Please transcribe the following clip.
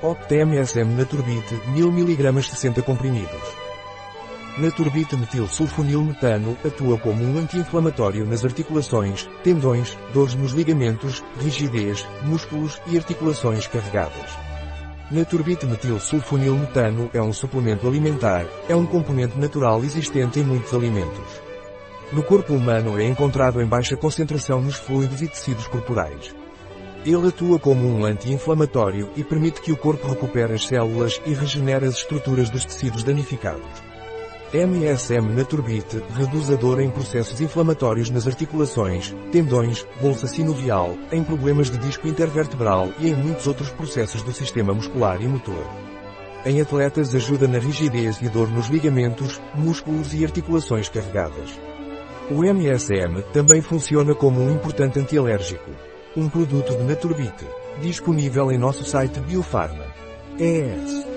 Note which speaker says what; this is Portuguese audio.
Speaker 1: Opte MSM Naturbit 1000 mg 60 comprimidos. Naturbit metilsulfonil metano atua como um anti-inflamatório nas articulações, tendões, dores nos ligamentos, rigidez, músculos e articulações carregadas. Naturbit metilsulfonil metano é um suplemento alimentar, é um componente natural existente em muitos alimentos. No corpo humano é encontrado em baixa concentração nos fluidos e tecidos corporais. Ele atua como um anti-inflamatório e permite que o corpo recupere as células e regenere as estruturas dos tecidos danificados. MSM Naturbit reduz a dor em processos inflamatórios nas articulações, tendões, bolsa sinovial, em problemas de disco intervertebral e em muitos outros processos do sistema muscular e motor. Em atletas ajuda na rigidez e dor nos ligamentos, músculos e articulações carregadas. O MSM também funciona como um importante antialérgico. Um produto de Naturbit. Disponível em nosso site Biofarma. ES.